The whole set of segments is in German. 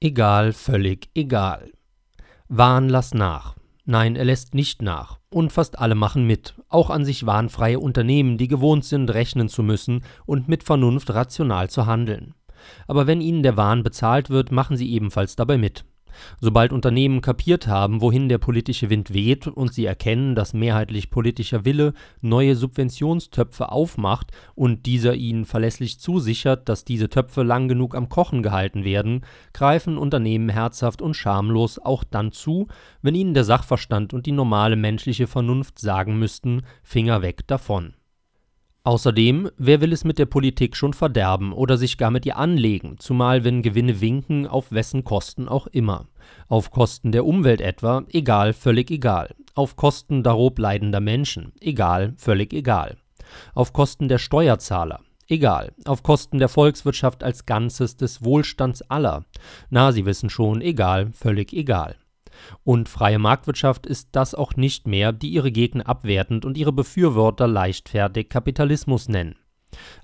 Egal, völlig egal. Wahn lass nach. Nein, er lässt nicht nach. Und fast alle machen mit, auch an sich wahnfreie Unternehmen, die gewohnt sind, rechnen zu müssen und mit Vernunft rational zu handeln. Aber wenn ihnen der Wahn bezahlt wird, machen sie ebenfalls dabei mit. Sobald Unternehmen kapiert haben, wohin der politische Wind weht und sie erkennen, dass mehrheitlich politischer Wille neue Subventionstöpfe aufmacht und dieser ihnen verlässlich zusichert, dass diese Töpfe lang genug am Kochen gehalten werden, greifen Unternehmen herzhaft und schamlos auch dann zu, wenn ihnen der Sachverstand und die normale menschliche Vernunft sagen müssten, Finger weg davon. Außerdem, wer will es mit der Politik schon verderben oder sich gar mit ihr anlegen, zumal wenn Gewinne winken, auf wessen Kosten auch immer. Auf Kosten der Umwelt etwa, egal, völlig egal. Auf Kosten darob leidender Menschen, egal, völlig egal. Auf Kosten der Steuerzahler, egal. Auf Kosten der Volkswirtschaft als Ganzes des Wohlstands aller, na, Sie wissen schon, egal, völlig egal. Und freie Marktwirtschaft ist das auch nicht mehr, die ihre Gegner abwertend und ihre Befürworter leichtfertig Kapitalismus nennen.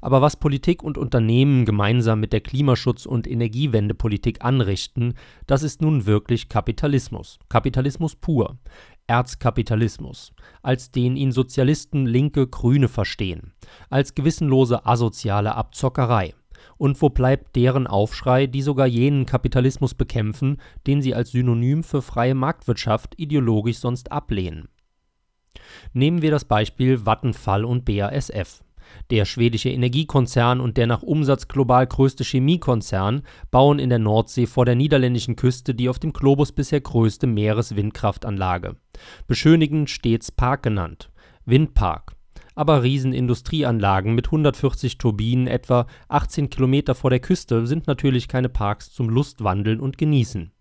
Aber was Politik und Unternehmen gemeinsam mit der Klimaschutz- und Energiewendepolitik anrichten, das ist nun wirklich Kapitalismus. Kapitalismus pur. Erzkapitalismus, als den ihn Sozialisten, Linke, Grüne verstehen, als gewissenlose asoziale Abzockerei. Und wo bleibt deren Aufschrei, die sogar jenen Kapitalismus bekämpfen, den sie als Synonym für freie Marktwirtschaft ideologisch sonst ablehnen? Nehmen wir das Beispiel Vattenfall und BASF. Der schwedische Energiekonzern und der nach Umsatz global größte Chemiekonzern bauen in der Nordsee vor der niederländischen Küste die auf dem Globus bisher größte Meereswindkraftanlage. Beschönigend stets Park genannt. Windpark aber Riesenindustrieanlagen mit 140 Turbinen etwa 18 Kilometer vor der Küste sind natürlich keine Parks zum Lustwandeln und Genießen.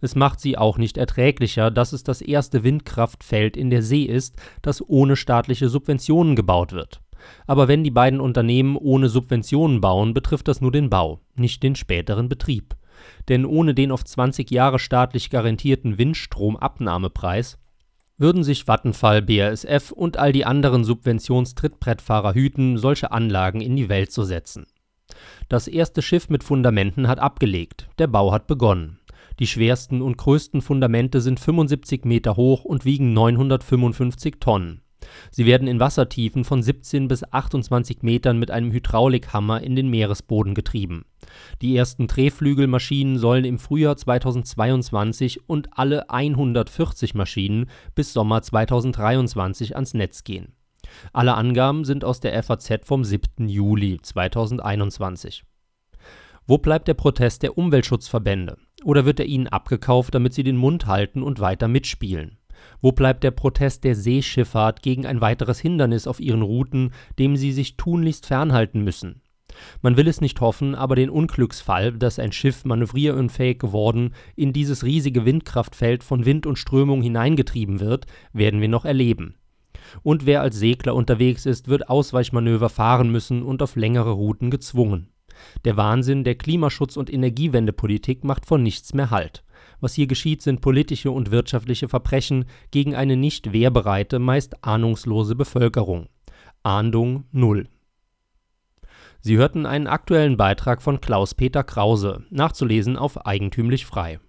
Es macht sie auch nicht erträglicher, dass es das erste Windkraftfeld in der See ist, das ohne staatliche Subventionen gebaut wird. Aber wenn die beiden Unternehmen ohne Subventionen bauen, betrifft das nur den Bau, nicht den späteren Betrieb. Denn ohne den auf 20 Jahre staatlich garantierten Windstromabnahmepreis würden sich Vattenfall, BASF und all die anderen Subventionstrittbrettfahrer hüten, solche Anlagen in die Welt zu setzen. Das erste Schiff mit Fundamenten hat abgelegt, der Bau hat begonnen. Die schwersten und größten Fundamente sind 75 Meter hoch und wiegen 955 Tonnen. Sie werden in Wassertiefen von 17 bis 28 Metern mit einem Hydraulikhammer in den Meeresboden getrieben. Die ersten Drehflügelmaschinen sollen im Frühjahr 2022 und alle 140 Maschinen bis Sommer 2023 ans Netz gehen. Alle Angaben sind aus der FAZ vom 7. Juli 2021. Wo bleibt der Protest der Umweltschutzverbände? Oder wird er ihnen abgekauft, damit sie den Mund halten und weiter mitspielen? Wo bleibt der Protest der Seeschifffahrt gegen ein weiteres Hindernis auf ihren Routen, dem sie sich tunlichst fernhalten müssen? Man will es nicht hoffen, aber den Unglücksfall, dass ein Schiff manövrierunfähig geworden in dieses riesige Windkraftfeld von Wind und Strömung hineingetrieben wird, werden wir noch erleben. Und wer als Segler unterwegs ist, wird Ausweichmanöver fahren müssen und auf längere Routen gezwungen. Der Wahnsinn der Klimaschutz- und Energiewendepolitik macht vor nichts mehr Halt. Was hier geschieht, sind politische und wirtschaftliche Verbrechen gegen eine nicht wehrbereite, meist ahnungslose Bevölkerung. Ahndung null. Sie hörten einen aktuellen Beitrag von Klaus-Peter Krause, nachzulesen auf eigentümlich frei